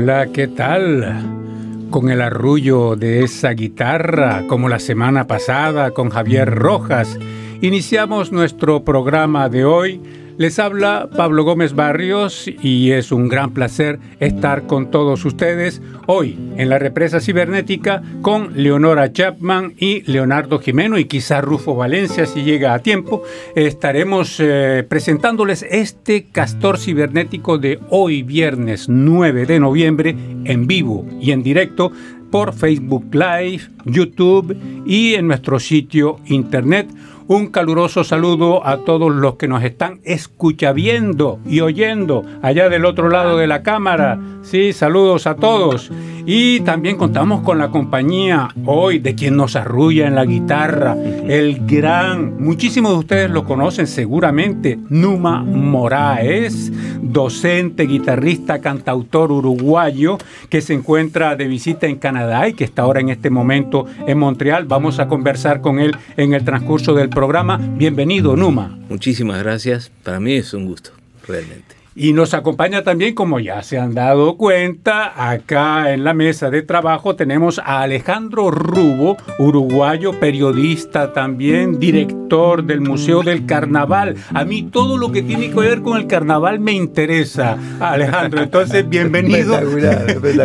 Hola, ¿qué tal? Con el arrullo de esa guitarra, como la semana pasada con Javier Rojas, iniciamos nuestro programa de hoy les habla Pablo Gómez Barrios y es un gran placer estar con todos ustedes hoy en la represa cibernética con Leonora Chapman y Leonardo Jimeno y quizá Rufo Valencia si llega a tiempo. Estaremos eh, presentándoles este castor cibernético de hoy viernes 9 de noviembre en vivo y en directo por Facebook Live, YouTube y en nuestro sitio internet un caluroso saludo a todos los que nos están escuchando y oyendo allá del otro lado de la cámara. Sí, saludos a todos. Y también contamos con la compañía hoy de quien nos arrulla en la guitarra, el gran, muchísimos de ustedes lo conocen seguramente, Numa Moraes, docente, guitarrista, cantautor uruguayo que se encuentra de visita en Canadá y que está ahora en este momento en Montreal. Vamos a conversar con él en el transcurso del programa. Bienvenido, Numa. Muchísimas gracias. Para mí es un gusto, realmente. Y nos acompaña también, como ya se han dado cuenta, acá en la mesa de trabajo tenemos a Alejandro Rubo, uruguayo, periodista también, director del Museo del Carnaval. A mí todo lo que tiene que ver con el carnaval me interesa, Alejandro. Entonces, bienvenido.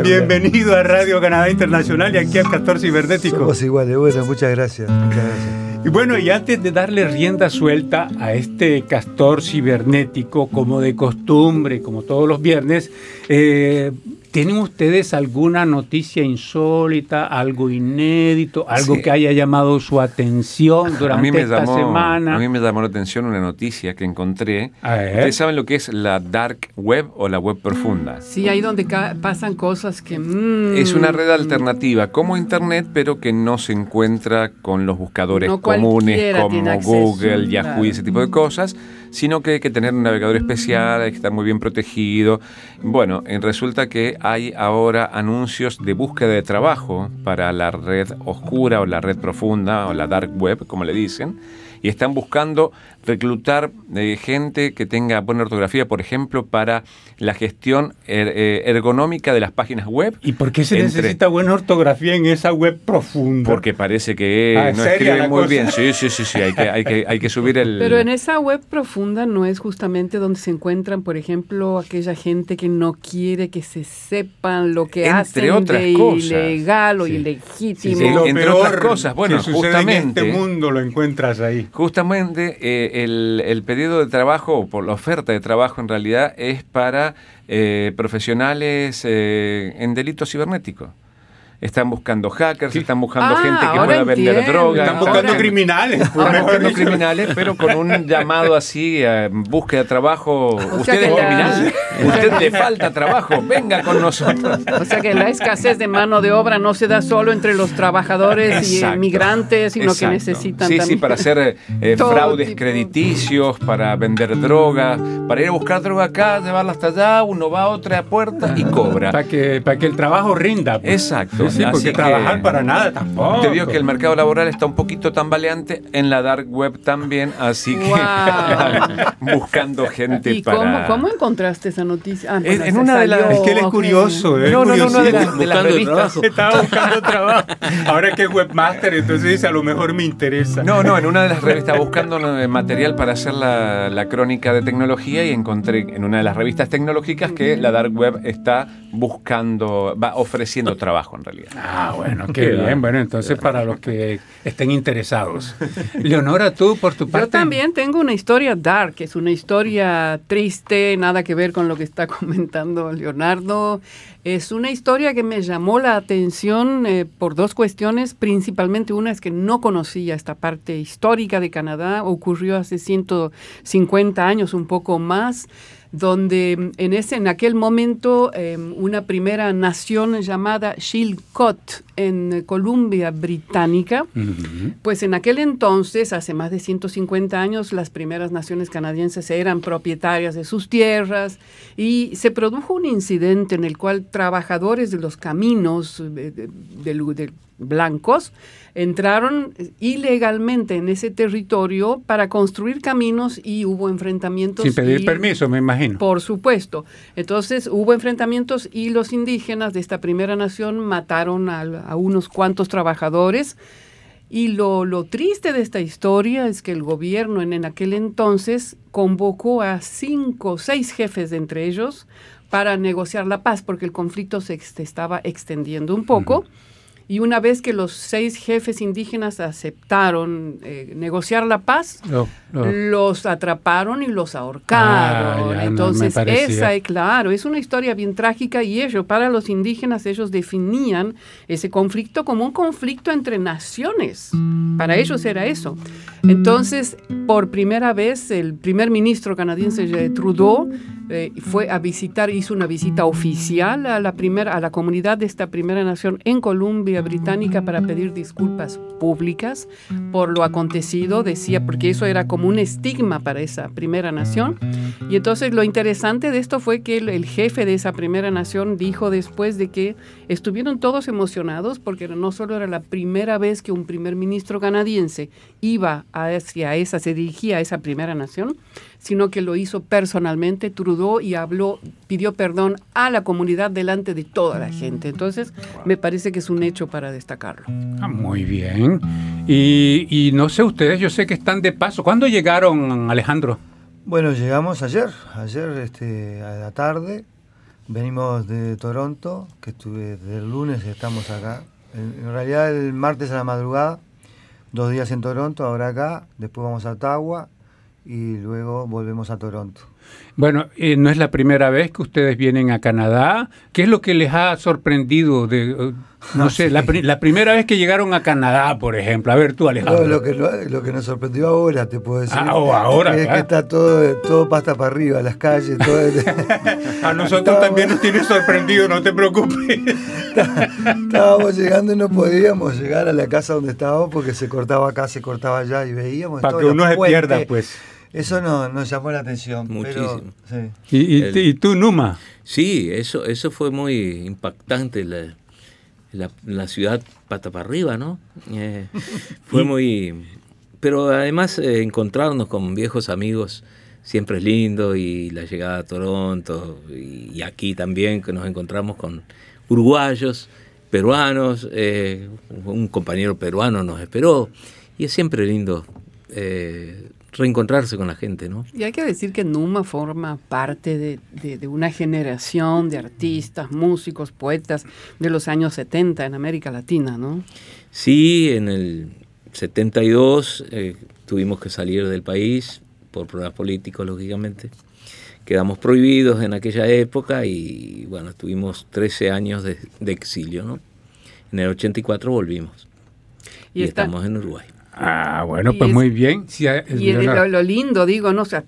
Bienvenido a Radio Canadá Internacional y aquí al 14 Cibernético. Somos iguales. Bueno, muchas gracias. Muchas gracias. Y bueno, y antes de darle rienda suelta a este castor cibernético, como de costumbre, como todos los viernes, eh, ¿Tienen ustedes alguna noticia insólita, algo inédito, algo que haya llamado su atención durante esta semana? A mí me llamó la atención una noticia que encontré. ¿Ustedes saben lo que es la dark web o la web profunda? Sí, ahí donde pasan cosas que... Mm, es una red alternativa como Internet, pero que no se encuentra con los buscadores comunes como Google, Yahoo y ese tipo de cosas sino que hay que tener un navegador especial, hay que estar muy bien protegido. Bueno, resulta que hay ahora anuncios de búsqueda de trabajo para la red oscura o la red profunda o la dark web, como le dicen, y están buscando reclutar eh, gente que tenga buena ortografía, por ejemplo, para la gestión er, eh, ergonómica de las páginas web. ¿Y por qué se necesita buena ortografía en esa web profunda? Porque parece que ah, no escribe muy bien. Sí, sí, sí, sí, hay que, hay, que, hay que subir el... Pero en esa web profunda no es justamente donde se encuentran, por ejemplo, aquella gente que no quiere que se sepan lo que entre hacen otras de cosas. ilegal o ilegítimo. entre otras cosas. Bueno, justamente... En este mundo lo encuentras ahí. Justamente... Eh, el, pedido de trabajo, por la oferta de trabajo en realidad, es para eh, profesionales eh, en delitos cibernéticos están buscando hackers, están buscando ah, gente que pueda vender drogas. Están buscando criminales. Están buscando criminales, pero con un llamado así, a búsqueda de trabajo. usted es criminal, usted le falta trabajo, venga con nosotros. O sea que la escasez de mano de obra no se da solo entre los trabajadores y migrantes, sino que necesitan sí, también. Sí, para hacer eh, fraudes crediticios, para vender drogas, para ir a buscar droga acá, llevarla hasta allá, uno va a otra puerta y cobra. Para que, para que el trabajo rinda. Pues. Exacto sí, porque trabajar para nada tampoco. Te digo que el mercado laboral está un poquito tambaleante, en la dark web también, así que buscando gente ¿Y para... Cómo, cómo encontraste esa noticia? Ah, en, una de las... Es que él es curioso, ¿eh? No, no, no, no, de, de las revistas. Estaba buscando trabajo. Ahora que es webmaster, entonces dice, a lo mejor me interesa. No, no, en una de las revistas buscando material para hacer la, la crónica de tecnología y encontré en una de las revistas tecnológicas que la dark web está buscando, va ofreciendo trabajo en realidad. Ah, bueno, qué bien. Bueno, entonces para los que estén interesados. Leonora, tú por tu parte. Yo también tengo una historia dark, es una historia triste, nada que ver con lo que está comentando Leonardo. Es una historia que me llamó la atención eh, por dos cuestiones. Principalmente una es que no conocía esta parte histórica de Canadá. Ocurrió hace 150 años, un poco más donde en, ese, en aquel momento em, una primera nación llamada Chilcot en Columbia Británica, pues en aquel entonces, hace más de 150 años, las primeras naciones canadienses eran propietarias de sus tierras y se produjo un incidente en el cual trabajadores de los caminos de, de blancos entraron ilegalmente en ese territorio para construir caminos y hubo enfrentamientos. Sin pedir permiso, me imagino. Por supuesto. Entonces hubo enfrentamientos y los indígenas de esta primera nación mataron a, unos cuantos trabajadores. Y lo, lo, triste de esta historia es que el gobierno en, en aquel entonces convocó a cinco o seis jefes de entre ellos para negociar la paz, porque el conflicto se estaba extendiendo un poco. Y una vez que los seis jefes indígenas aceptaron eh, negociar la paz, los atraparon y los ahorcaron. Ah, Entonces, esa, claro, es una historia bien trágica y ello, para los indígenas, ellos definían ese conflicto como un conflicto entre naciones. Para ellos era eso. Entonces, por primera vez, el primer ministro canadiense Trudeau fue a visitar, hizo una visita oficial a la, primera, a la comunidad de esta primera nación en Columbia Británica para pedir disculpas públicas por lo acontecido, decía, porque eso era como un estigma para esa primera nación. Y entonces lo interesante de esto fue que el, jefe de esa primera nación dijo después de que estuvieron todos emocionados porque no solo era la primera vez que un primer ministro canadiense iba hacia esa, se dirigía a esa primera nación, sino que lo hizo personalmente, Trudeau, y habló, pidió perdón a la comunidad delante de toda la gente. Entonces, me parece que es un hecho para destacarlo. Ah, muy bien. Y, no sé ustedes, yo sé que están de paso. ¿Cuándo llegaron, Alejandro? Bueno, llegamos ayer, ayer este, a la tarde. Venimos de Toronto, que estuve desde el lunes estamos acá. En, en realidad el martes a la madrugada, dos días en Toronto, ahora acá, después vamos a Ottawa y luego volvemos a Toronto. Bueno, eh, no es la primera vez que ustedes vienen a Canadá. ¿Qué es lo que les ha sorprendido? De, eh, no sé, la, primera vez que llegaron a Canadá, por ejemplo. A ver tú, Alejandro. lo, que, lo, que nos sorprendió ahora, te puedo decir. Ah, o ahora. Es que está todo, todo pasta para arriba, las calles, todo. a nosotros también nos tiene sorprendido, no te preocupes. estábamos llegando y no podíamos llegar a la casa donde estábamos porque se cortaba acá, se cortaba allá y veíamos. Para que uno se pierda, pues. Eso no, nos llamó la atención. Muchísimo. ¿Y, tú, Numa? Sí, eso, eso fue muy impactante. La, la, ciudad pata para arriba, ¿no? Eh, fue muy... Pero además eh, encontrarnos con viejos amigos siempre es lindo y la llegada a Toronto y, aquí también que nos encontramos con uruguayos, peruanos, eh, un compañero peruano nos esperó y es siempre lindo reencontrarse con la gente, ¿no? Y hay que decir que Numa forma parte de, una generación de artistas, músicos, poetas de los años 70 en América Latina, ¿no? Sí, en el 72 eh, tuvimos que salir del país por problemas políticos, lógicamente. Quedamos prohibidos en aquella época y, bueno, tuvimos 13 años de, exilio, ¿no? En el 84 volvimos. Y, estamos en Uruguay. Ah, bueno, pues muy bien. y lo, lo, lindo, digo, no, o sea,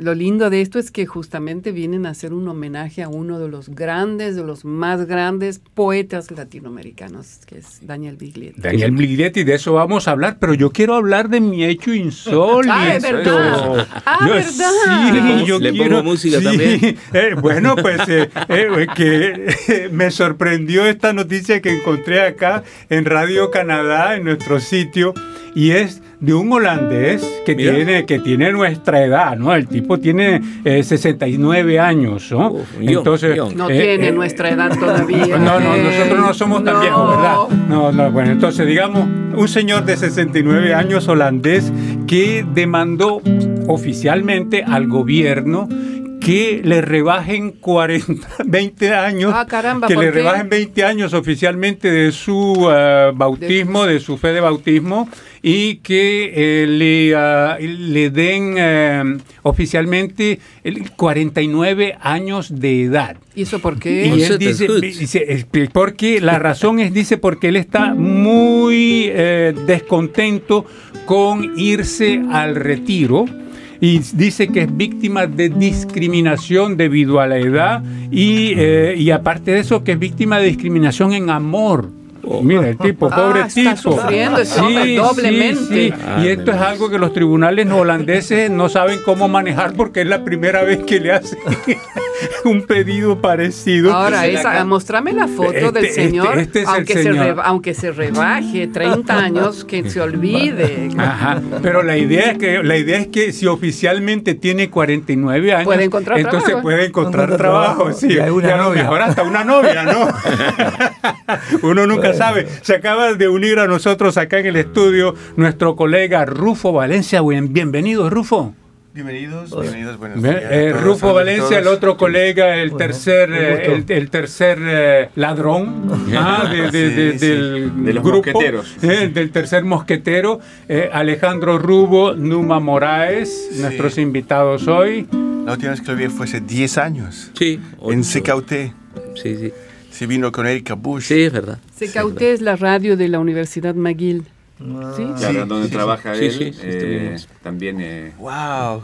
lo lindo de esto es que justamente vienen a hacer un homenaje a uno de los grandes, de los más grandes poetas latinoamericanos, que es Daniel Biglietti. Daniel Biglietti, de eso vamos a hablar, pero yo quiero hablar de mi hecho insólito. Ah, es verdad. Ah, verdad. Sí, yo Le quiero, pongo música también. Eh, bueno, pues eh, eh, que me sorprendió esta noticia que encontré acá en Radio Canadá, en nuestro sitio, y es de un holandés que tiene que tiene nuestra edad, ¿no? El tipo tiene 69 eh, años, ¿no? Entonces no eh, tiene eh, nuestra edad todavía. No, no, nosotros no somos tan viejos, ¿verdad? No, no, bueno, entonces digamos un señor de 69 años holandés que demandó oficialmente al gobierno que le rebajen 40, 20 años, ah, caramba, que le rebajen 20 años oficialmente de su bautismo, de su fe de bautismo, y que eh, le, ah, le, den eh, oficialmente 49 años de edad. ¿Y eso por qué? Y él dice, porque la razón es, dice, porque él está muy eh, descontento con irse al retiro y dice que es víctima de discriminación debido a la edad y, y aparte de eso que es víctima de discriminación en amor Oh. Mira, el tipo, ah, pobre tipo. sufriendo sí, doblemente. y ah, esto es algo que los tribunales holandeses no saben cómo manejar porque es la primera vez que le hacen un pedido parecido. Ahora, esa, mostrame la foto del este, señor, este, este aunque, Se aunque se rebaje 30 años, que se olvide. Ajá, pero la idea es que la idea es que si oficialmente tiene 49 años, puede encontrar entonces puede encontrar trabajo. Sí, ya no, mejor hasta una novia, ¿no? Uno nunca sabe. Se acaba de unir a nosotros acá en el estudio nuestro colega Rufo Valencia. Bienvenido, Rufo. Bienvenidos, bienvenidos, buenos días. Eh, Rufo Valencia, el otro colega, el tercer, eh, el, tercer eh, ladrón ah, del de los grupo, mosqueteros. del tercer mosquetero, Alejandro Rubo, Numa Moraes, nuestros invitados hoy. La última vez que lo vi fue hace 10 años. Sí. En Secauté. Sí, sí. Se vino con Erika Bush. Sí, es verdad. Secauté es la radio de la Universidad McGill. Ah, ¿Sí? Claro, donde trabaja él. Eh, también. Eh, ¡Wow!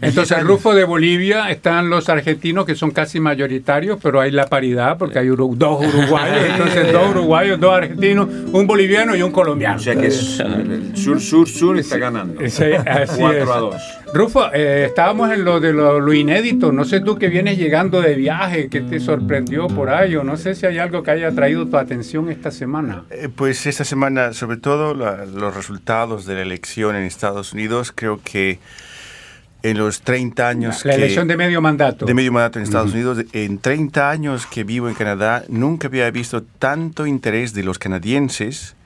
Entonces, Rufo de Bolivia están los argentinos que son casi mayoritarios, pero hay la paridad porque hay dos uruguayos. entonces, dos uruguayos, dos argentinos, un boliviano y un colombiano. O sea que el sur-sur-sur está ganando. Sí, así 4 a 2. Rufo, eh, estábamos en lo de lo, inédito. No sé tú que vienes llegando de viaje, que te sorprendió por ahí, o no sé si hay algo que haya traído tu atención esta semana. pues esta semana, sobre todo, la, los resultados de la elección en Estados Unidos, creo que en los 30 años... La, elección de medio mandato. De medio mandato en Estados Unidos. En 30 años que vivo en Canadá, nunca había visto tanto interés de los canadienses.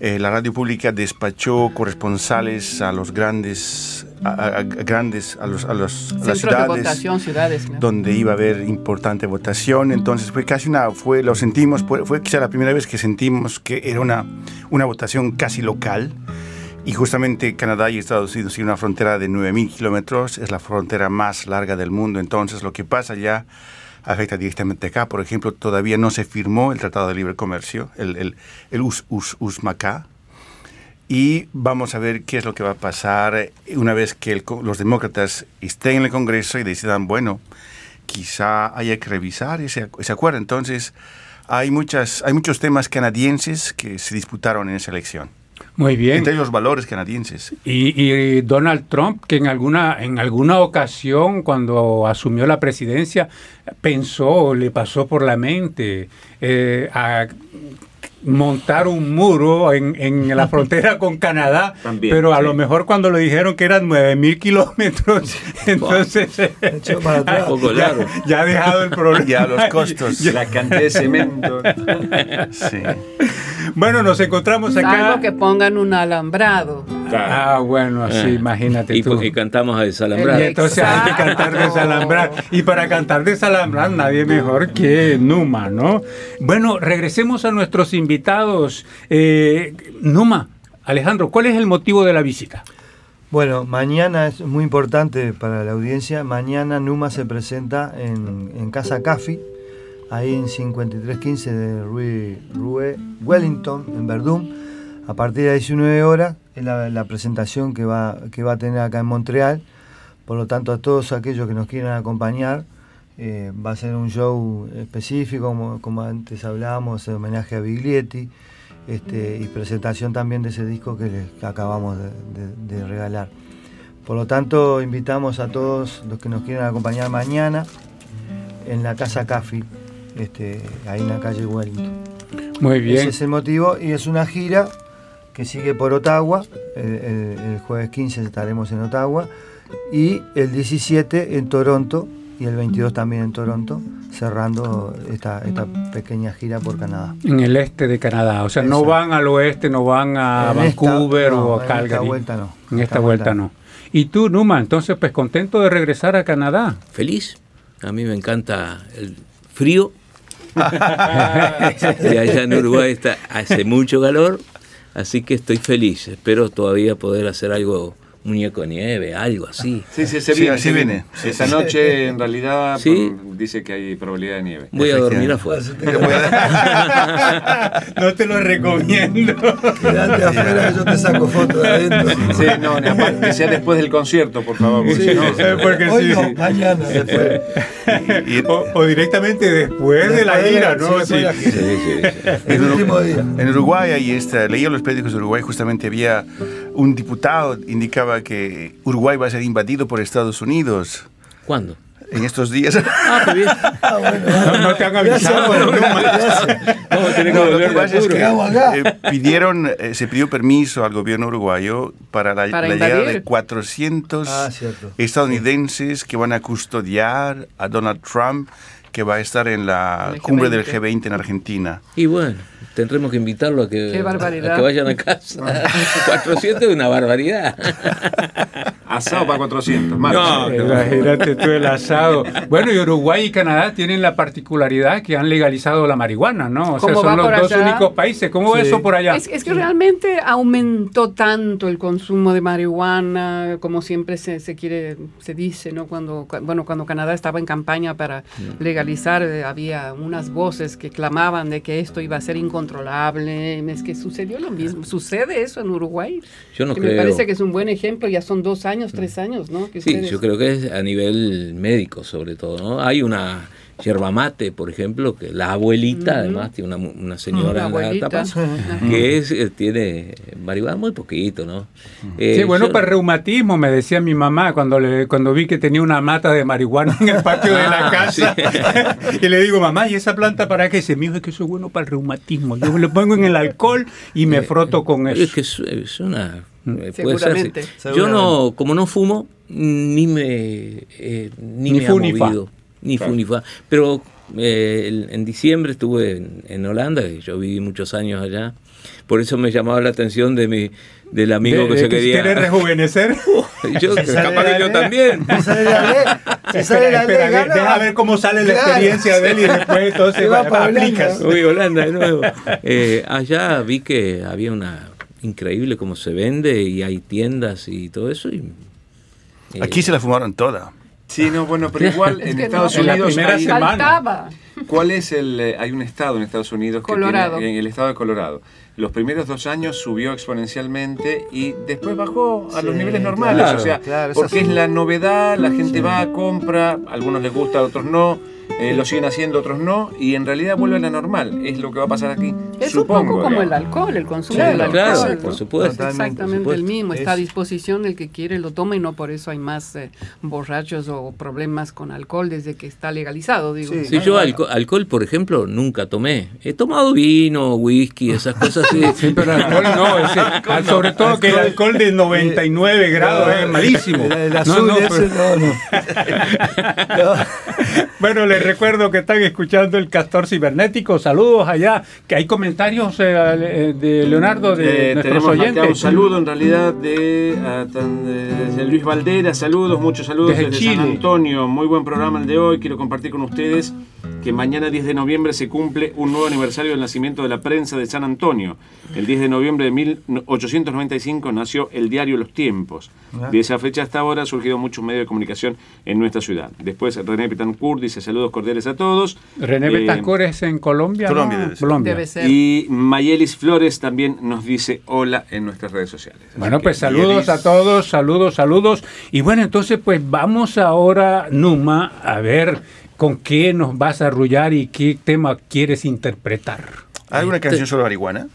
Eh, la radio pública despachó corresponsales a los grandes, a, grandes, a, los, a, los, las ciudades, ciudades donde iba a haber importante votación. Entonces fue casi una, fue, lo sentimos, fue, quizá la primera vez que sentimos que era una, una votación casi local. Y justamente Canadá y Estados Unidos tienen una frontera de 9.000 kilómetros, es la frontera más larga del mundo. Entonces lo que pasa ya afecta directamente acá. Por ejemplo, todavía no se firmó el Tratado de Libre Comercio, el, el, US, US, USMACA. Y vamos a ver qué es lo que va a pasar una vez que los demócratas estén en el Congreso y decidan, bueno, quizá haya que revisar ese, acuerdo. Entonces, hay muchos temas canadienses que se disputaron en esa elección. Muy bien. Entre los valores canadienses. Y, Donald Trump, que en alguna, en alguna ocasión, cuando asumió la presidencia, pensó, le pasó por la mente eh, a montar un muro en, la frontera con Canadá, pero a lo mejor cuando le dijeron que eran 9.000 kilómetros, entonces ya, ha dejado el problema. Ya los costos, la cantidad de cemento. Bueno, nos encontramos acá. Algo que pongan un alambrado. Ah, bueno, así, ah. imagínate y, tú. Y cantamos a desalambrar. Y entonces hay que cantar desalambrar. Y para cantar desalambrar nadie mejor que Numa, ¿no? Bueno, regresemos a nuestros invitados. Eh, Numa, Alejandro, ¿cuál es el motivo de la visita? Bueno, mañana es muy importante para la audiencia. Mañana Numa se presenta en, en Casa Café ahí en 5315 de Rue, Wellington, en Verdún. A partir de 19 horas es la, presentación que va, que va a tener acá en Montreal. Por lo tanto, a todos aquellos que nos quieran acompañar, eh, va a ser un show específico, como, antes hablábamos, homenaje a Biglietti, este, y presentación también de ese disco que les acabamos de, de regalar. Por lo tanto, invitamos a todos los que nos quieran acompañar mañana en la Casa Café este, ahí en la calle Wellington. Muy bien. Ese es el motivo y es una gira que sigue por Ottawa. El, jueves 15 estaremos en Ottawa y el 17 en Toronto y el 22 también en Toronto, cerrando esta, pequeña gira por Canadá. En el este de Canadá, o sea, no van al oeste, no van a Vancouver o a Calgary. En esta vuelta no. En esta, vuelta, no. Y tú, Numa, entonces, pues contento de regresar a Canadá. Feliz. A mí me encanta el frío y allá en Uruguay está, hace mucho calor, así que estoy feliz. Espero todavía poder hacer algo muñeco de nieve, algo así. Sí, sí, se viene. Sí, viene. Esa noche en realidad dice que hay probabilidad de nieve. Voy a dormir afuera. no te lo recomiendo. Quédate afuera yo te saco fotos de adentro. Sí, no, que sea después del concierto, por favor. Porque sí, porque Hoy no, mañana después. o, directamente después, de la gira, ¿no? Sí, sí, sí. El último día. En Uruguay, ahí está, leía los periódicos de Uruguay, justamente había un diputado indicaba que Uruguay va a ser invadido por Estados Unidos. ¿Cuándo? En estos días. Ah, qué bien. Ah, bueno, no, te han avisado. No, lo que es que eh, pidieron, eh, se pidió permiso al gobierno uruguayo para la, llegada de 400 ah, estadounidenses que van a custodiar a Donald Trump, que va a estar en la cumbre del G20 en Argentina. Y bueno tendremos que invitarlo a que, que vayan a casa. 400 es una barbaridad. Asado para 400, más. No, imagínate tú el asado. Bueno, y Uruguay y Canadá tienen la particularidad que han legalizado la marihuana, ¿no? O sea, son los dos únicos países. ¿Cómo va eso por allá? Es, que realmente aumentó tanto el consumo de marihuana, como siempre se, se, quiere, se dice, ¿no? Cuando, bueno, cuando Canadá estaba en campaña para legalizar, eh, había unas voces que clamaban de que esto iba a ser incontrolable controlable. Es que sucedió lo mismo. Sucede eso en Uruguay. Yo no que creo. Me parece que es un buen ejemplo. Ya son dos años, tres años, ¿no? sí, yo creo que es a nivel médico, sobre todo, ¿no? Hay una yerba mate, por ejemplo, que la abuelita, además, tiene una, una señora en la tapa, que es, eh, tiene marihuana muy poquito, ¿no? Eh, sí, bueno, para reumatismo, me decía mi mamá cuando, le, cuando vi que tenía una mata de marihuana en el patio de la ah, casa. y le digo, mamá, ¿y esa planta para qué? Se me dijo que eso es bueno para el reumatismo. Yo le pongo en el alcohol y me froto con eso. Es que es, una... Mm. Eh, puede Seguramente. Yo no, como no fumo, ni me, ni, me ha movido ni fu ni fa. Pero eh, en diciembre estuve en, Holanda, yo viví muchos años allá. Por eso me llamaba la atención de mi del amigo que se quería. ¿Quieres rejuvenecer? yo, capaz que yo también. Se sale la ley, deja ver cómo sale la experiencia de él y después entonces va, para aplicas. Uy, Holanda de nuevo. Eh, allá vi que había una increíble cómo se vende y hay tiendas y todo eso. Y, Aquí se la fumaron toda. Sí, no, bueno, pero igual en Estados Unidos. hay, ¿Cuál es el.? Eh, hay un estado en Estados Unidos que Colorado. tiene. En el estado de Colorado. Los primeros dos años subió exponencialmente y después bajó a los niveles normales. o sea, porque es la novedad, la gente va, compra, a algunos les gusta, a otros no eh, lo siguen haciendo, otros no, y en realidad vuelve a la normal. Es lo que va a pasar aquí. Es un poco como el alcohol, el consumo del alcohol. Claro, por supuesto. exactamente el mismo. Está a disposición el que quiere lo toma y no por eso hay más eh, borrachos o problemas con alcohol desde que está legalizado. Digo. Sí, yo alcohol, por ejemplo, nunca tomé. He tomado vino, whisky, esas cosas. sí, pero alcohol no. sobre todo que el alcohol de 99 grados es malísimo. El, azul no, ese, no, no. bueno, les recuerdo que están escuchando el Castor Cibernético. Saludos allá, que hay comentarios eh, eh, de Leonardo, de, nuestros oyentes. Un saludo en realidad de, Luis Valdera, saludos, muchos saludos desde, San Antonio. Muy buen programa el de hoy, quiero compartir con ustedes que mañana 10 de noviembre se cumple un nuevo aniversario del nacimiento de la prensa de San Antonio. El 10 de noviembre de 1895 nació el diario Los Tiempos. De esa fecha hasta ahora han surgido muchos medios de comunicación en nuestra ciudad. Después René Betancourt dice saludos cordiales a todos. René eh, Betancourt es en Colombia. Colombia, Debe ser. Y Mayelis Flores también nos dice hola en nuestras redes sociales. bueno, pues saludos a todos, saludos, saludos. Y bueno, entonces pues vamos ahora, Numa, a ver con qué nos vas a arrullar y qué tema quieres interpretar. ¿Hay alguna canción sobre marihuana?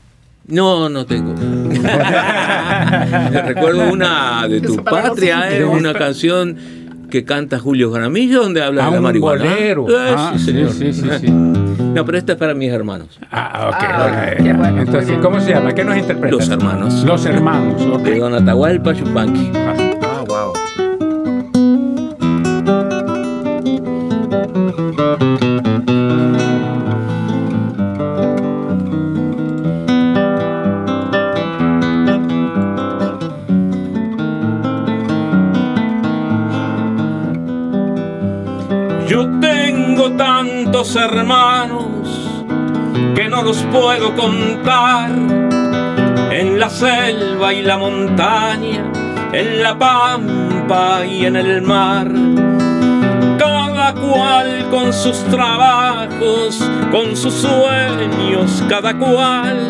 No, no tengo. Recuerdo una de tu patria, eh, una canción que canta Julio Jaramillo donde habla de la marihuana. Bolero. Eh, ah, sí, señor. Sí, sí, sí, No, pero esta es para mis hermanos. Ah, ok. Ah, Entonces, ¿cómo se llama? ¿Qué nos interpreta? Los hermanos. Los hermanos. Okay. De Don Atahualpa Chupanqui. Yo tengo tantos hermanos que no los puedo contar en la selva y la montaña en la pampa y en el mar. Cada cual con sus trabajos, con sus sueños, cada cual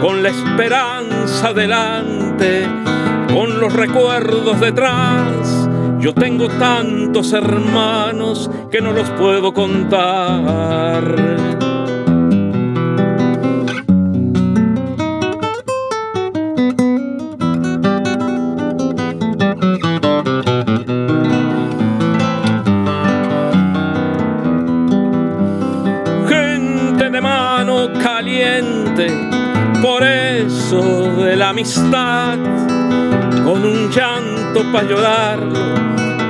con la esperanza delante, con los recuerdos detrás. Yo tengo tantos hermanos que no los puedo contar. Con un llanto para llorarlo,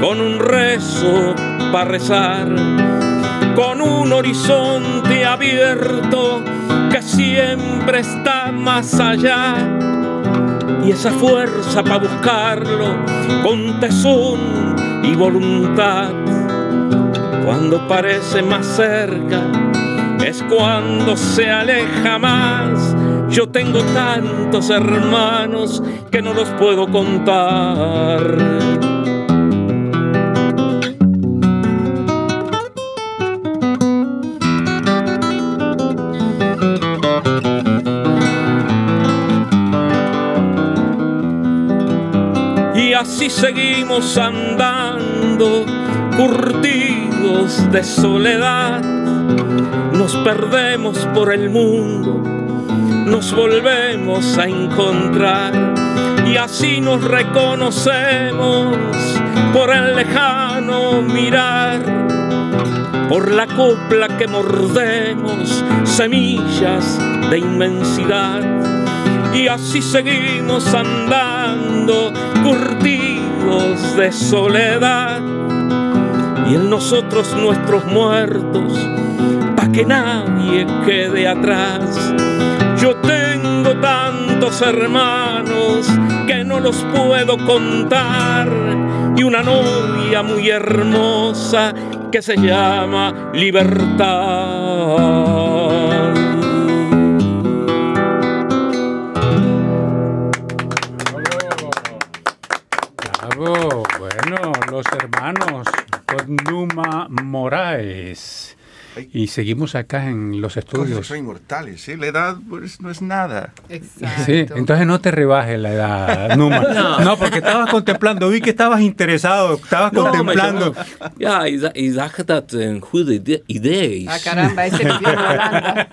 con un rezo para rezar, con un horizonte abierto que siempre está más allá. Y esa fuerza para buscarlo con tesón y voluntad, cuando parece más cerca es cuando se aleja más. Yo tengo tantos hermanos que no los puedo contar. Y así seguimos andando, curtidos de soledad nos perdemos por el mundo, nos volvemos a encontrar y así nos reconocemos por el lejano mirar, por la copla que mordemos, semillas de inmensidad. Y así seguimos andando, curtidos de soledad. Y en nosotros nuestros muertos que nadie quede atrás. Tantos hermanos que no los puedo contar y una novia muy hermosa que se llama libertad. bueno, los hermanos Numa Moraes y seguimos acá en los estudios. son inmortales, ¿sí? La edad pues, no es nada. Exacto. Sí, entonces no te rebajes la edad, Numa. no. porque estabas contemplando, vi que estabas interesado, estabas contemplando. Ya, y zag dat een goede idee Ah, caramba, ese me en Holanda.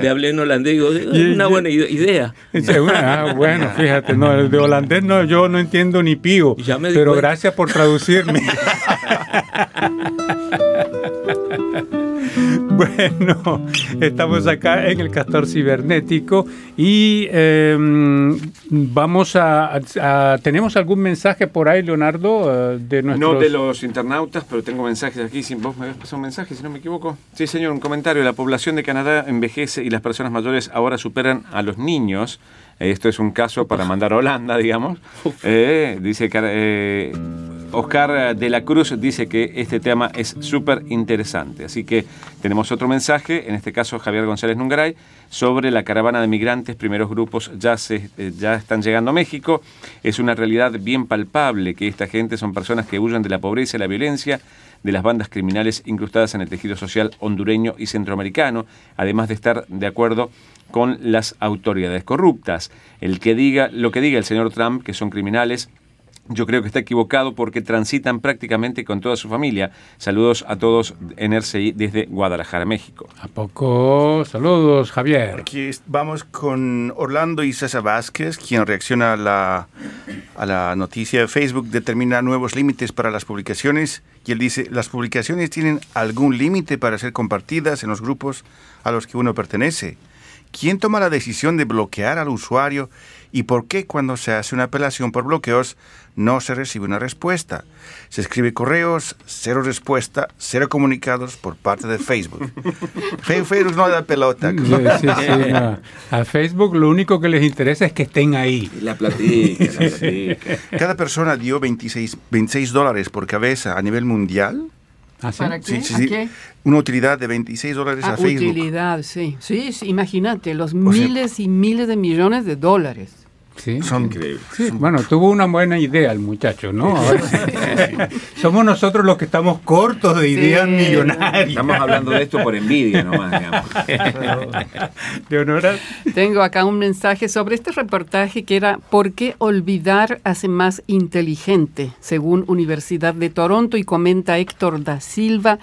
Le hablé en holandés y digo, una buena idea. Ah, bueno, fíjate, no, de holandés no, yo no entiendo ni pío, pero gracias por traducirme. Bueno, estamos acá en el Castor Cibernético y em, vamos a, ¿Tenemos algún mensaje por ahí, Leonardo? Eh, de nuestros... No de los internautas, pero tengo mensajes aquí. Vos me habías pasado un mensaje, si no me equivoco. Sí, señor, un comentario. La población de Canadá envejece y las personas mayores ahora superan a los niños. Esto es un caso para mandar a Holanda, digamos. Eh, dice eh, Oscar de la Cruz dice que este tema es súper interesante. Así que tenemos otro mensaje, en este caso Javier González Nungaray, sobre la caravana de migrantes. Primeros grupos ya, se, eh, ya están llegando a México. Es una realidad bien palpable que esta gente son personas que huyen de la pobreza y la violencia de las bandas criminales incrustadas en el tejido social hondureño y centroamericano, además de estar de acuerdo con las autoridades corruptas. El que diga lo que diga el señor Trump, que son criminales, yo creo que está equivocado porque transitan prácticamente con toda su familia. Saludos a todos en RCI desde Guadalajara, México. ¿A poco? Saludos, Javier. Aquí vamos con Orlando y César Vázquez, quien reacciona a la, a la noticia de Facebook, determina nuevos límites para las publicaciones. Y él dice, ¿las publicaciones tienen algún límite para ser compartidas en los grupos a los que uno pertenece? ¿Quién toma la decisión de bloquear al usuario y por qué cuando se hace una apelación por bloqueos no se recibe una respuesta? Se escribe correos, cero respuesta, cero comunicados por parte de Facebook. Facebook no da pelota. A Facebook lo único que les interesa es que estén ahí. La platica. Cada persona dio 26, 26 dólares por cabeza a nivel mundial ¿Ah, sí? Sí, qué? Una utilidad de 26 dólares ah, a Facebook. utilidad, sí. Sí, imagínate, los miles y miles de millones de dólares. Sí, son increíbles. bueno, tuvo una buena idea el muchacho, ¿no? Somos nosotros los que estamos cortos de ideas millonarias. Estamos hablando de esto por envidia nomás, digamos. Leonora. Tengo acá un mensaje sobre este reportaje que era ¿Por qué olvidar hace más inteligente? Según Universidad de Toronto y comenta Héctor da Silva.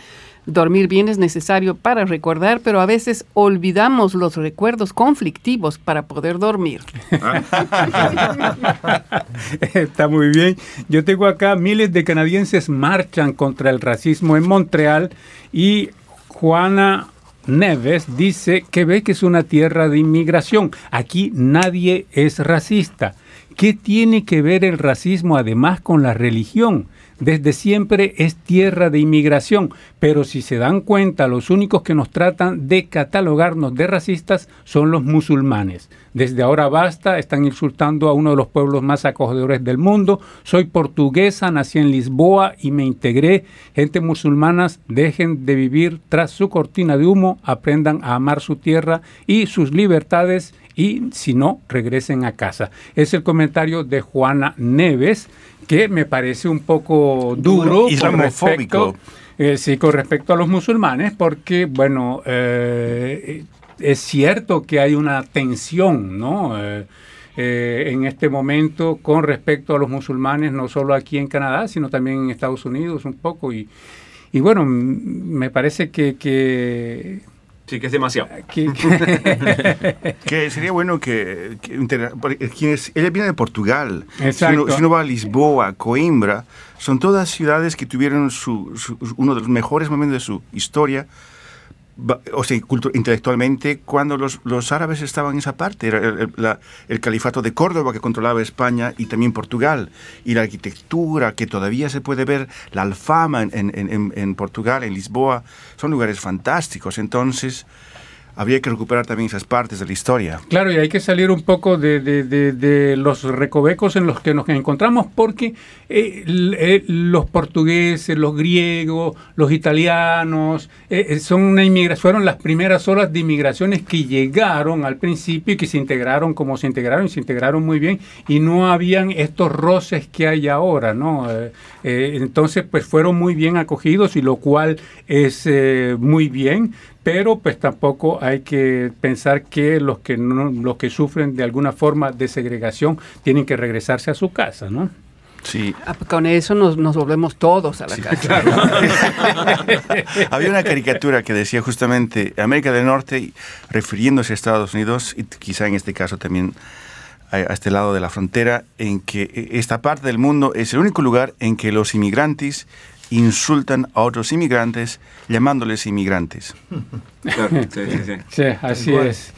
Dormir bien es necesario para recordar, pero a veces olvidamos los recuerdos conflictivos para poder dormir. Está muy bien. Yo tengo acá miles de canadienses marchan contra el racismo en Montreal y Juana Neves dice que ve que es una tierra de inmigración. Aquí nadie es racista. ¿Qué tiene que ver el racismo además con la religión? Desde siempre es tierra de inmigración, pero si se dan cuenta, los únicos que nos tratan de catalogarnos de racistas son los musulmanes. Desde ahora basta, están insultando a uno de los pueblos más acogedores del mundo. Soy portuguesa, nací en Lisboa y me integré. Gente musulmanas, dejen de vivir tras su cortina de humo, aprendan a amar su tierra y sus libertades y si no, regresen a casa. Es el comentario de Juana Neves que me parece un poco duro, respecto, eh, sí, con respecto a los musulmanes, porque, bueno, eh, es cierto que hay una tensión, ¿no? Eh, en este momento con respecto a los musulmanes, no solo aquí en Canadá, sino también en Estados Unidos un poco. Y, y bueno, me parece que, que Sí, que es demasiado. que sería bueno que, quienes, ella viene de Portugal. Si uno, va a Lisboa, Coimbra, son todas ciudades que tuvieron uno de los mejores momentos de su historia o sea, intelectualmente, cuando los, los, árabes estaban en esa parte, era el, califato de Córdoba que controlaba España y también Portugal, y la arquitectura que todavía se puede ver, la alfama en, en, en Portugal, en Lisboa, son lugares fantásticos. Entonces, habría que recuperar también esas partes de la historia. Claro, y hay que salir un poco de, de, los recovecos en los que nos encontramos, porque eh, eh, los portugueses, los griegos, los italianos, eh, son una inmigración, fueron las primeras olas de inmigraciones que llegaron al principio y que se integraron como se integraron, y se integraron muy bien, y no habían estos roces que hay ahora, ¿no? entonces, pues fueron muy bien acogidos, y lo cual es muy bien, pero pues tampoco hay que pensar que los que no, los que sufren de alguna forma de segregación tienen que regresarse a su casa, ¿no? Sí. Ah, pues, con eso nos, volvemos todos a la casa. Había una caricatura que decía justamente América del Norte, refiriéndose a Estados Unidos, y quizá en este caso también a, a este lado de la frontera, en que esta parte del mundo es el único lugar en que los inmigrantes insultan a otros inmigrantes llamándoles inmigrantes. sí, así es.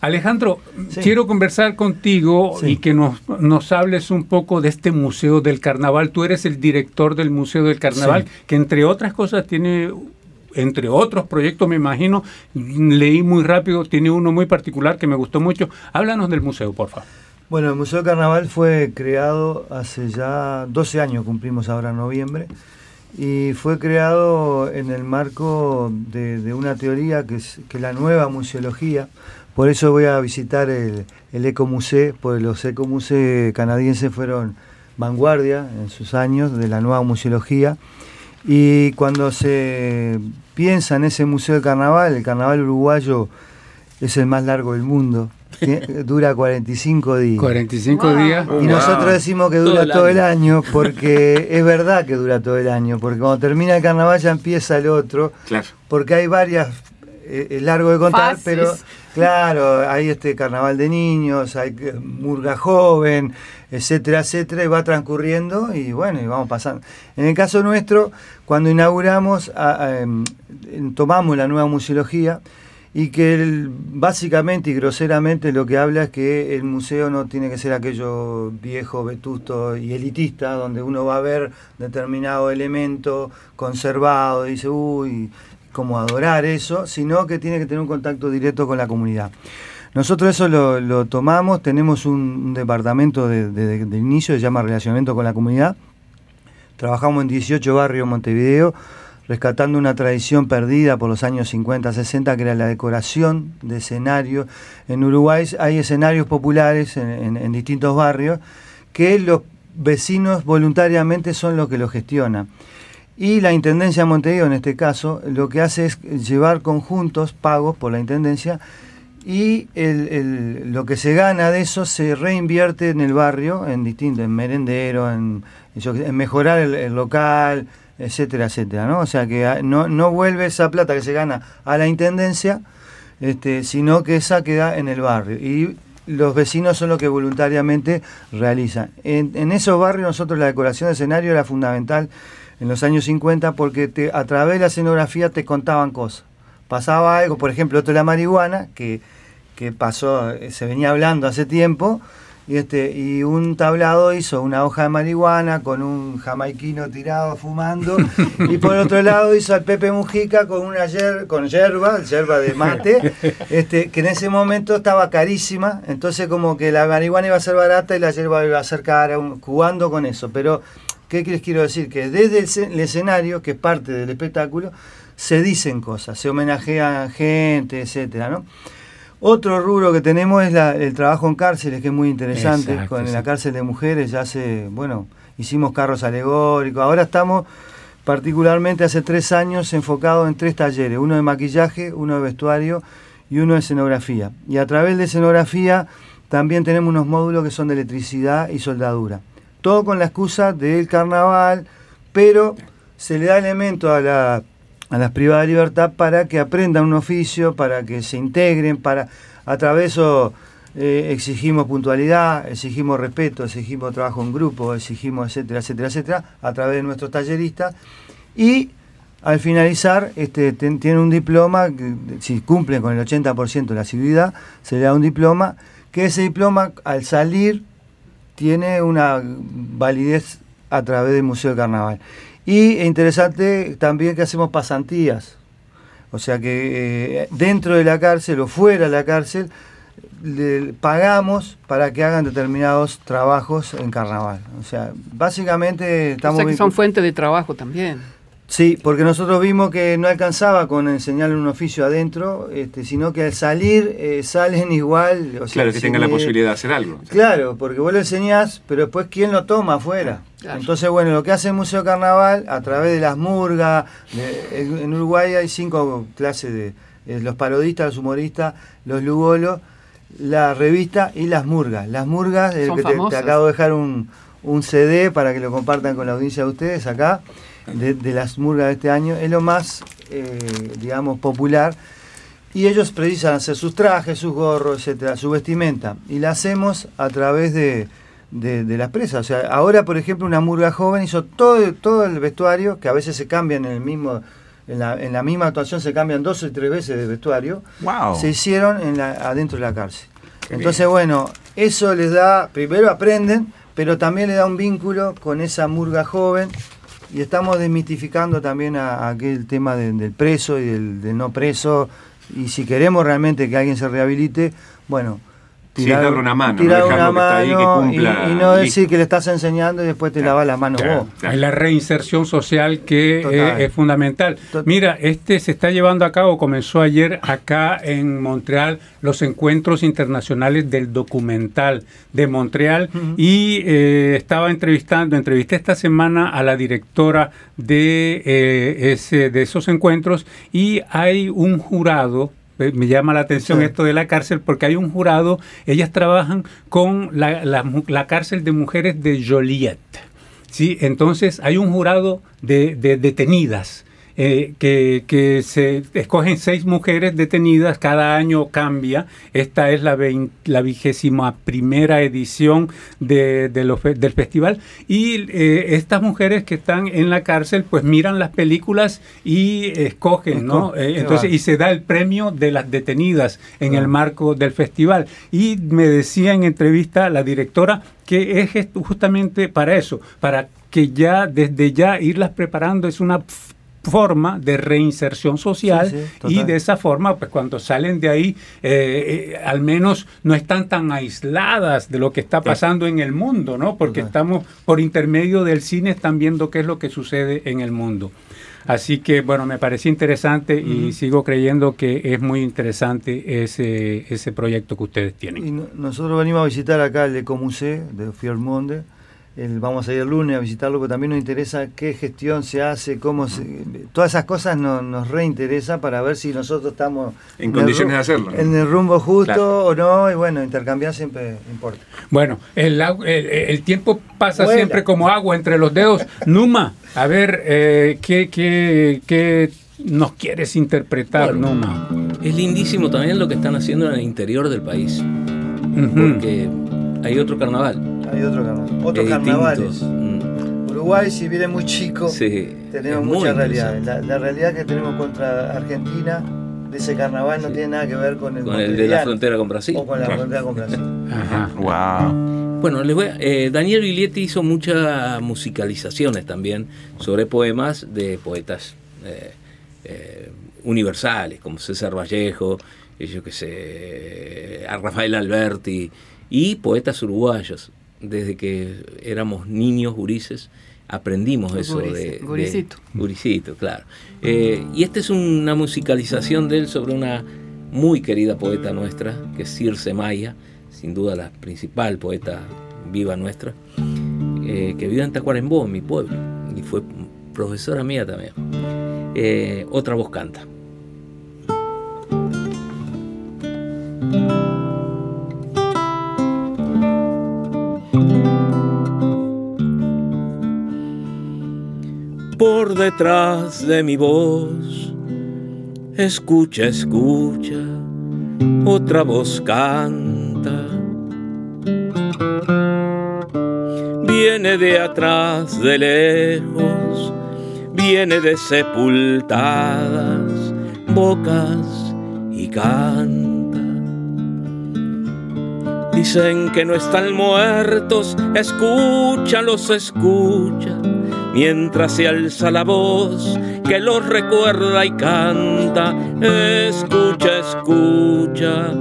Alejandro, quiero conversar contigo y que nos, nos, hables un poco de este Museo del Carnaval. Tú eres el director del Museo del Carnaval, que entre otras cosas tiene, entre otros proyectos, me imagino, leí muy rápido, tiene uno muy particular que me gustó mucho. Háblanos del museo, por favor. Bueno, el Museo del Carnaval fue creado hace ya 12 años, cumplimos ahora en noviembre, y fue creado en el marco de, una teoría que es que la nueva museología. Por eso voy a visitar el, el Ecomuseo, porque los Ecomuseos canadienses fueron vanguardia en sus años de la nueva museología. Y cuando se piensa en ese Museo del Carnaval, el Carnaval uruguayo es el más largo del mundo dura 45 días. 45 días. Y nosotros decimos que dura todo el, año. porque es verdad que dura todo el año, porque cuando termina el carnaval ya empieza el otro. Claro. Porque hay varias, eh, es largo de contar, pero claro, hay este carnaval de niños, hay murga joven, etcétera, etcétera, y va transcurriendo y bueno, y vamos pasando. En el caso nuestro, cuando inauguramos, em, tomamos la nueva museología, y que básicamente y groseramente lo que habla es que el museo no tiene que ser aquello viejo, vetusto y elitista, donde uno va a ver determinado elemento conservado y dice, uy, cómo adorar eso, sino que tiene que tener un contacto directo con la comunidad. Nosotros eso lo, tomamos, tenemos un, departamento de, inicio, se llama Relacionamiento con la Comunidad, trabajamos en 18 barrios en Montevideo, rescatando una tradición perdida por los años 50, 60, que era la decoración de escenarios. En Uruguay hay escenarios populares en, distintos barrios que los vecinos voluntariamente son los que lo gestionan. Y la Intendencia de Montevideo, en este caso, lo que hace es llevar conjuntos pagos por la Intendencia y lo que se gana de eso se reinvierte en el barrio, en distintos, en merendero, en, mejorar el local, etcétera, etcétera, ¿no? O sea que ah, no, no vuelve esa plata que se gana a la intendencia, este, sino que esa queda en el barrio. Y los vecinos son los que voluntariamente realizan. En, esos barrios nosotros la decoración de escenario era fundamental en los años 50 porque a través de la escenografía te contaban cosas. Pasaba algo, por ejemplo, esto de la marihuana, que, que pasó, eh, se venía hablando hace tiempo, y, este, y un tablado hizo una hoja de marihuana con un jamaiquino tirado fumando. y por otro lado hizo al Pepe Mujica con una yer, con yerba, yerba de mate, este, que en ese momento estaba carísima. Entonces como que la marihuana iba a ser barata y la yerba iba a ser cara, jugando con eso. Pero, ¿qué les quiero decir? Que desde el escenario, que es parte del espectáculo, se dicen cosas, se homenajean gente, etcétera, ¿no? Otro rubro que tenemos es el trabajo en cárceles, que es muy interesante. con la cárcel de mujeres ya hace, bueno, hicimos carros alegóricos. Ahora estamos particularmente hace tres años enfocados en tres talleres, uno de maquillaje, uno de vestuario y uno de escenografía. Y a través de escenografía también tenemos unos módulos que son de electricidad y soldadura. Todo con la excusa del carnaval, pero se le da elemento a la a las privadas de libertad para que aprendan un oficio, para que se integren, para a través de eso eh, exigimos puntualidad, exigimos respeto, exigimos trabajo en grupo, exigimos etcétera, etcétera, etcétera, a través de nuestros talleristas y al finalizar este, tienen un diploma, si cumplen con el 80% de la civilidad, se le da un diploma, que ese diploma al salir tiene una validez a través del Museo del Carnaval. Y interesante también que hacemos pasantías. O sea que eh, dentro de la cárcel o fuera de la cárcel le pagamos para que hagan determinados trabajos en carnaval. O sea, básicamente estamos... O sea que son fuente de trabajo también. Sí, porque nosotros vimos que no alcanzaba con enseñarle un oficio adentro, este, sino que al salir eh, salen igual. claro, que tengan la posibilidad de hacer algo. Claro, porque vos lo enseñás, pero después ¿quién lo toma afuera? Entonces, bueno, lo que hace el Museo Carnaval, a través de las murgas, en Uruguay hay cinco clases de eh, los parodistas, los humoristas, los lugolos, la revista y las murgas. Las murgas, que te, acabo de dejar un, un CD para que lo compartan con la audiencia de ustedes acá de, las murgas de este año, es lo más, eh, digamos, popular. Y ellos precisan hacer sus trajes, sus gorros, etcétera, su vestimenta. Y la hacemos a través de, de, de las presas. O sea, ahora, por ejemplo, una murga joven hizo todo, todo el vestuario, que a veces se cambian en el mismo. En la, en la misma actuación se cambian dos o tres veces de vestuario. Se hicieron en la, adentro de la cárcel. Entonces, bueno, eso les da, primero aprenden, pero también le da un vínculo con esa murga joven y estamos desmitificando también a, aquel tema del preso y del, no preso. Y si queremos realmente que alguien se rehabilite, bueno, tirar, una mano, y, no decir que le estás enseñando y después te lavas la mano vos. Hay la reinserción social que eh, es, fundamental. Mira, este se está llevando a cabo, comenzó ayer acá en Montreal, los encuentros internacionales del documental de Montreal y eh, estaba entrevistando, entrevisté esta semana a la directora de, eh, ese, de esos encuentros y hay un jurado me llama la atención esto de la cárcel porque hay un jurado, ellas trabajan con la, la, cárcel de mujeres de Joliet. ¿sí? Entonces hay un jurado de, de detenidas eh, que, se escogen seis mujeres detenidas, cada año cambia. Esta es la, la vigésima primera edición de, del festival. Y eh, estas mujeres que están en la cárcel, pues miran las películas y escogen, ¿no? Eh, entonces, y se da el premio de las detenidas en el marco del festival. Y me decía en entrevista la directora que es justamente para eso, para que ya desde ya irlas preparando es una forma de reinserción social y de esa forma, pues cuando salen de ahí, eh, eh, al menos no están tan aisladas de lo que está pasando en el mundo, ¿no? Porque estamos por intermedio del cine, están viendo qué es lo que sucede en el mundo. Así que, bueno, me pareció interesante y sigo creyendo que es muy interesante ese, ese proyecto que ustedes tienen. Y nosotros venimos a visitar acá el Ecomuseo de Vamos a ir el lunes a visitarlo, pero también nos interesa qué gestión se hace, cómo se, todas esas cosas nos reinteresa para ver si nosotros estamos en, condiciones de hacerlo. En el rumbo justo o no, y bueno, intercambiar siempre importa. Bueno, el, el, tiempo pasa siempre como agua entre los dedos. Numa, a ver, eh, ¿qué, qué, qué nos quieres interpretar, Numa? Es lindísimo también lo que están haciendo en el interior del país, porque hay otro carnaval hay otro carnaval. Otros carnavales. Mm. Uruguay, si viene muy chico, tenemos mucha realidad. La, realidad que tenemos contra Argentina de ese carnaval no tiene nada que ver con el, con el de la frontera con Brasil. O con la frontera con Brasil. Ajá. Wow. Bueno, les voy eh, Daniel Viglietti hizo muchas musicalizaciones también sobre poemas de poetas eh, eh, universales, como César Vallejo, yo que sé, a Rafael Alberti, y poetas uruguayos desde que éramos niños, gurises, aprendimos eso de, Guricito. Guricito, claro. Eh, y esta es una musicalización de él sobre una muy querida poeta nuestra, que es Circe Maya, sin duda la principal poeta viva nuestra, eh, que vive en Tacuarembó, en mi pueblo, y fue profesora mía también. Eh, otra voz canta. Por detrás de mi voz. Escucha, escucha, otra voz canta. Viene de atrás, de lejos, viene de sepultadas bocas y canta. Dicen que no están muertos, escúchalos, escucha mientras se alza la voz que los recuerda y canta. Escucha, escucha,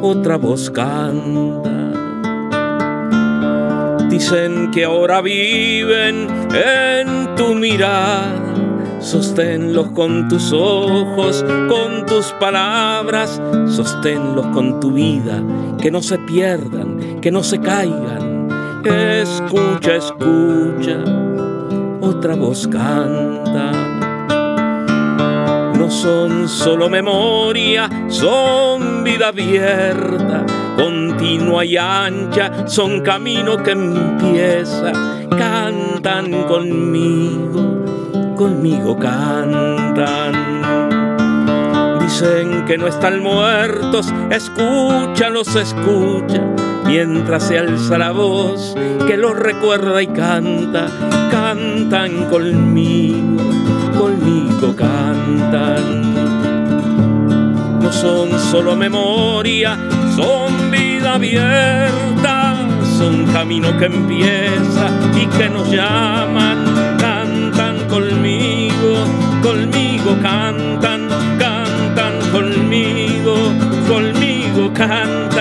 otra voz canta. Dicen que ahora viven en tu mirada. Sosténlos con tus ojos, con tus palabras, sosténlos con tu vida, que no se pierdan, que no se caigan. Escucha, escucha, otra voz canta. No son solo memoria, son vida abierta, continua y ancha, son camino que empieza. Cantan conmigo, conmigo cantan. Dicen que no están muertos, escúchalos, escucha, mientras se alza la voz que los recuerda y canta cantan conmigo, conmigo cantan. No son solo memoria, son vida abierta, son camino que empieza y que nos llaman. Cantan conmigo, conmigo cantan, cantan conmigo, conmigo cantan,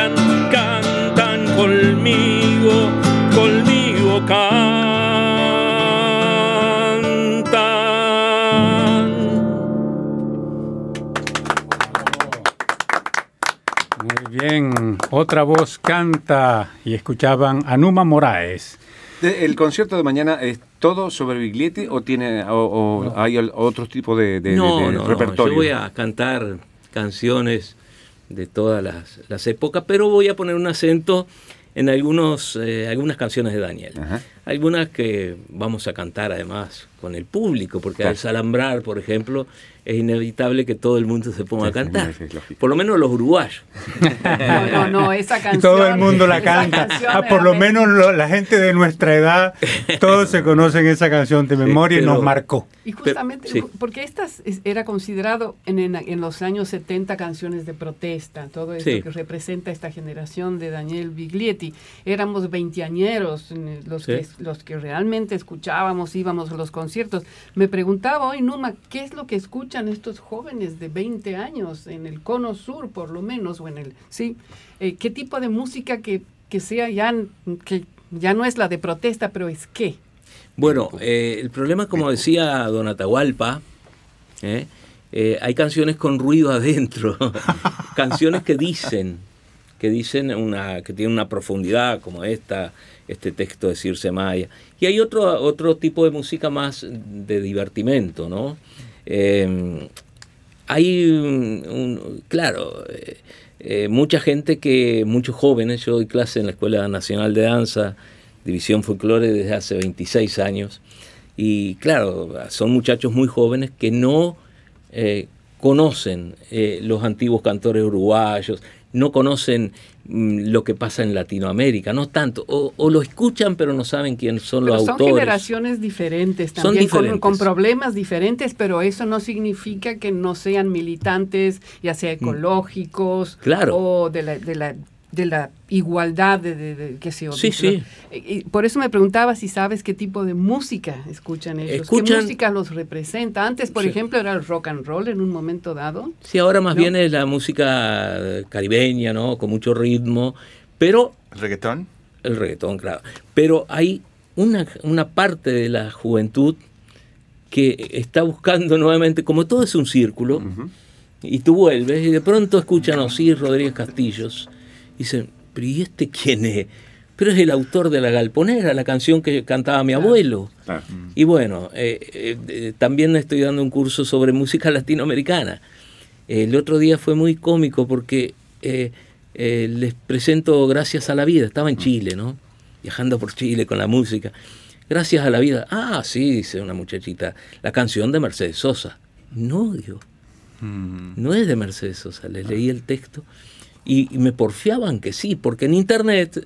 otra voz canta y escuchaban a Numa Moraes. ¿El concierto de mañana es todo sobre Biglietti o tiene o, hay otro tipo de, de, no, no, repertorio? yo voy a cantar canciones de todas las, épocas, pero voy a poner un acento en algunos, eh, algunas canciones de Daniel. Algunas que vamos a cantar además con el público, porque al salambrar, por ejemplo, es inevitable que todo el mundo se ponga a cantar. Por lo menos los uruguayos. No, no, no, esa canción. Y todo el mundo la canta. Ah, por lo menos la gente de nuestra edad, todos se conocen esa canción de memoria y nos marcó. Y justamente, porque esta era considerado en, en, los años 70 canciones de protesta, todo esto que representa esta generación de Daniel Biglietti. Éramos veinteañeros los que los que realmente escuchábamos, íbamos a los conciertos. Me preguntaba hoy, Numa, ¿qué es lo que escuchan estos jóvenes de 20 años en el cono sur, por lo menos, o en el, sí, eh, qué tipo de música que, que sea ya, que ya no es la de protesta, pero es qué? Bueno, eh, el problema, como decía Don Atahualpa, ¿eh? Eh, hay canciones con ruido adentro, canciones que dicen, que dicen una, que tienen una profundidad como esta, este texto de Circe Maya. Y hay otro, otro tipo de música más de divertimento, ¿no? Hay, un, claro, mucha gente que, muchos jóvenes, yo doy clase en la Escuela Nacional de Danza, División Folclore desde hace 26 años. Y claro, son muchachos muy jóvenes que no eh, conocen eh, los antiguos cantores uruguayos, no conocen mm, lo que pasa en Latinoamérica, no tanto, o, lo escuchan pero no saben quiénes son los autores. Son generaciones diferentes también, Con, problemas diferentes, pero eso no significa que no sean militantes, ya sea mm. ecológicos o de la, de la de la igualdad de, de, qué sé yo. Sí, sí. Y por eso me preguntaba si sabes qué tipo de música escuchan ellos, qué música los representa. Antes, por ejemplo, era el rock and roll en un momento dado. Sí, ahora más bien es la música caribeña, ¿no? Con mucho ritmo, pero... ¿El reggaetón? El reggaetón, claro. Pero hay una, una parte de la juventud que está buscando nuevamente, como todo es un círculo, y tú vuelves y de pronto escuchan a Osir Rodríguez Castillos, Dicen, pero ¿y este quién es? Pero es el autor de La Galponera, la canción que cantaba mi abuelo. Y bueno, eh, eh, eh, también estoy dando un curso sobre música latinoamericana. el otro día fue muy cómico porque les presento Gracias a la Vida. Estaba en Chile, ¿no? Viajando por Chile con la música. Gracias a la vida. Ah, sí, dice una muchachita. La canción de Mercedes Sosa. No, digo. Mm. No es de Mercedes Sosa. Les leí el texto y, me porfiaban que sí, porque en internet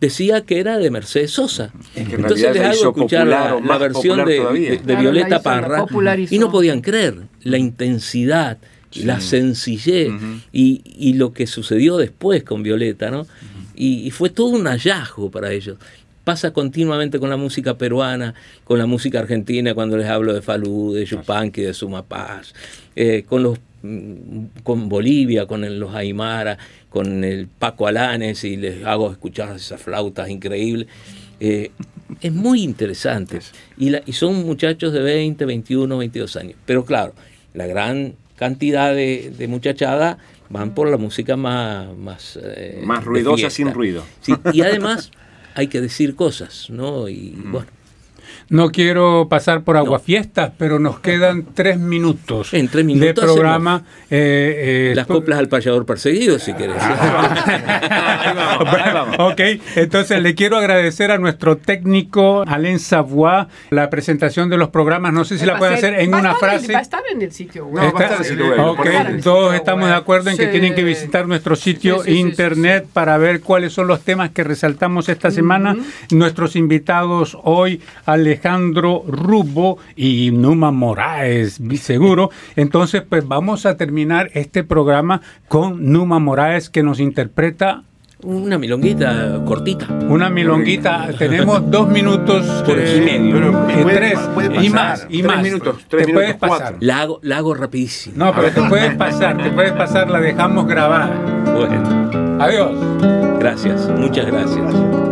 decía que era de Mercedes Sosa. Entonces les hago escuchar la, versión de, Violeta Parra y no podían creer la intensidad, la sencillez y, lo que sucedió después con Violeta, ¿no? y, fue todo un hallazgo para ellos. Pasa continuamente con la música peruana, con la música argentina, cuando les hablo de Falú, de Yupanqui, de Sumapaz, eh, con los con Bolivia, con los Aymara, con el Paco Alanes y les hago escuchar esas flautas increíbles. Eh, es muy interesante. Y, y, son muchachos de 20, 21, 22 años. Pero claro, la gran cantidad de, muchachada van por la música más... Más, eh, más ruidosa sin ruido. y además hay que decir cosas, ¿no? Y bueno, no quiero pasar por aguafiestas, pero nos quedan tres minutos, en tres minutos de programa. Eh, eh, Las coplas al payador perseguido, si querés. ok, entonces le quiero agradecer a nuestro técnico Alain Savoy la presentación de los programas. No sé si la puede hacer en una frase. Va a estar en el sitio web. ok, todos estamos de acuerdo en que tienen que visitar nuestro sitio internet para ver cuáles son los temas que resaltamos esta semana. Nuestros invitados hoy, Ale Alejandro Rubo y Numa Moraes, seguro. Entonces, pues vamos a terminar este programa con Numa Moraes que nos interpreta una milonguita cortita. Una milonguita. Tenemos dos minutos y medio. tres. y más. Y más. minutos. Tres te puedes pasar. La hago, la hago rapidísimo. No, pero te puedes pasar. Te puedes pasar. La dejamos grabada. Bueno. Adiós. Gracias. Muchas gracias.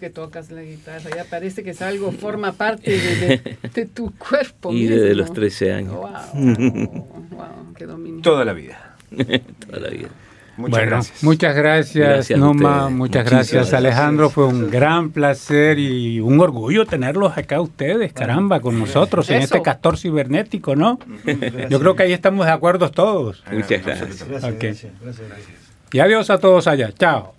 Años que tocas la guitarra? Ya parece que es algo, forma parte de, tu cuerpo. Y desde los 13 años. Wow, wow, qué dominio. Toda la vida. Toda la vida. Muchas gracias. Muchas gracias, Noma. Muchas gracias, Alejandro. Fue un gran placer y un orgullo tenerlos acá ustedes, caramba, con nosotros en este castor cibernético, ¿no? Yo creo que ahí estamos de acuerdo todos. Muchas gracias. Y adiós a todos allá. Chao.